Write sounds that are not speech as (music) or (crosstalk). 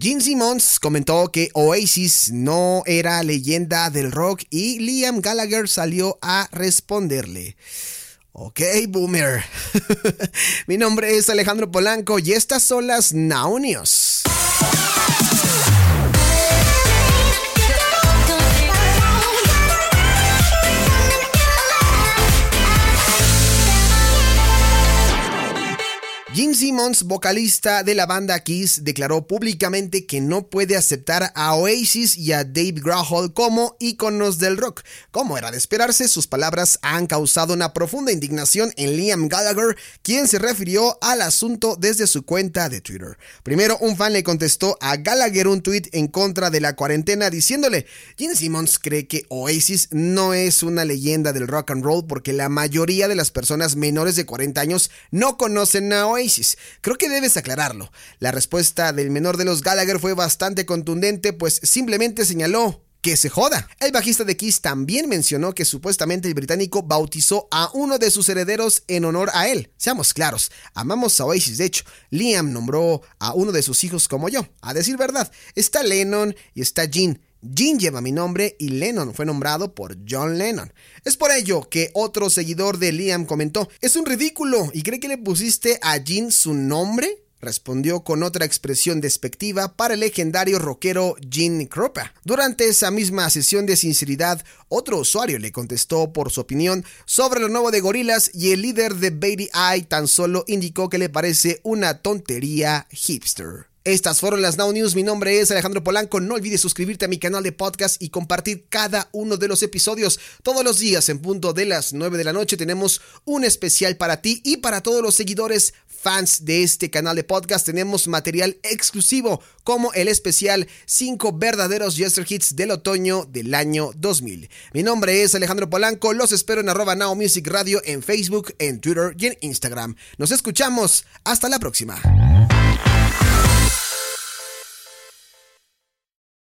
Gene Simmons comentó que Oasis no era leyenda del rock y Liam Gallagher salió a responderle. Ok, boomer. (laughs) Mi nombre es Alejandro Polanco y estas son las Now Gene Simmons, vocalista de la banda Kiss, declaró públicamente que no puede aceptar a Oasis y a Dave Grohl como íconos del rock. Como era de esperarse, sus palabras han causado una profunda indignación en Liam Gallagher, quien se refirió al asunto desde su cuenta de Twitter. Primero, un fan le contestó a Gallagher un tweet en contra de la cuarentena diciéndole: Gene Simmons cree que Oasis no es una leyenda del rock and roll porque la mayoría de las personas menores de 40 años no conocen a Oasis. Creo que debes aclararlo. La respuesta del menor de los Gallagher fue bastante contundente, pues simplemente señaló que se joda. El bajista de Kiss también mencionó que supuestamente el británico bautizó a uno de sus herederos en honor a él. Seamos claros, amamos a Oasis. De hecho, Liam nombró a uno de sus hijos como yo. A decir verdad, está Lennon y está Jean. Jean lleva mi nombre y Lennon fue nombrado por John Lennon. Es por ello que otro seguidor de Liam comentó, es un ridículo y cree que le pusiste a Jean su nombre. Respondió con otra expresión despectiva para el legendario rockero Gene Krupa. Durante esa misma sesión de sinceridad, otro usuario le contestó por su opinión sobre lo nuevo de Gorilas y el líder de Baby Eye tan solo indicó que le parece una tontería hipster. Estas fueron las Now News. Mi nombre es Alejandro Polanco. No olvides suscribirte a mi canal de podcast y compartir cada uno de los episodios. Todos los días, en punto de las 9 de la noche, tenemos un especial para ti y para todos los seguidores fans de este canal de podcast. Tenemos material exclusivo como el especial 5 verdaderos Yester Hits del otoño del año 2000. Mi nombre es Alejandro Polanco. Los espero en arroba Now Music Radio en Facebook, en Twitter y en Instagram. Nos escuchamos. Hasta la próxima.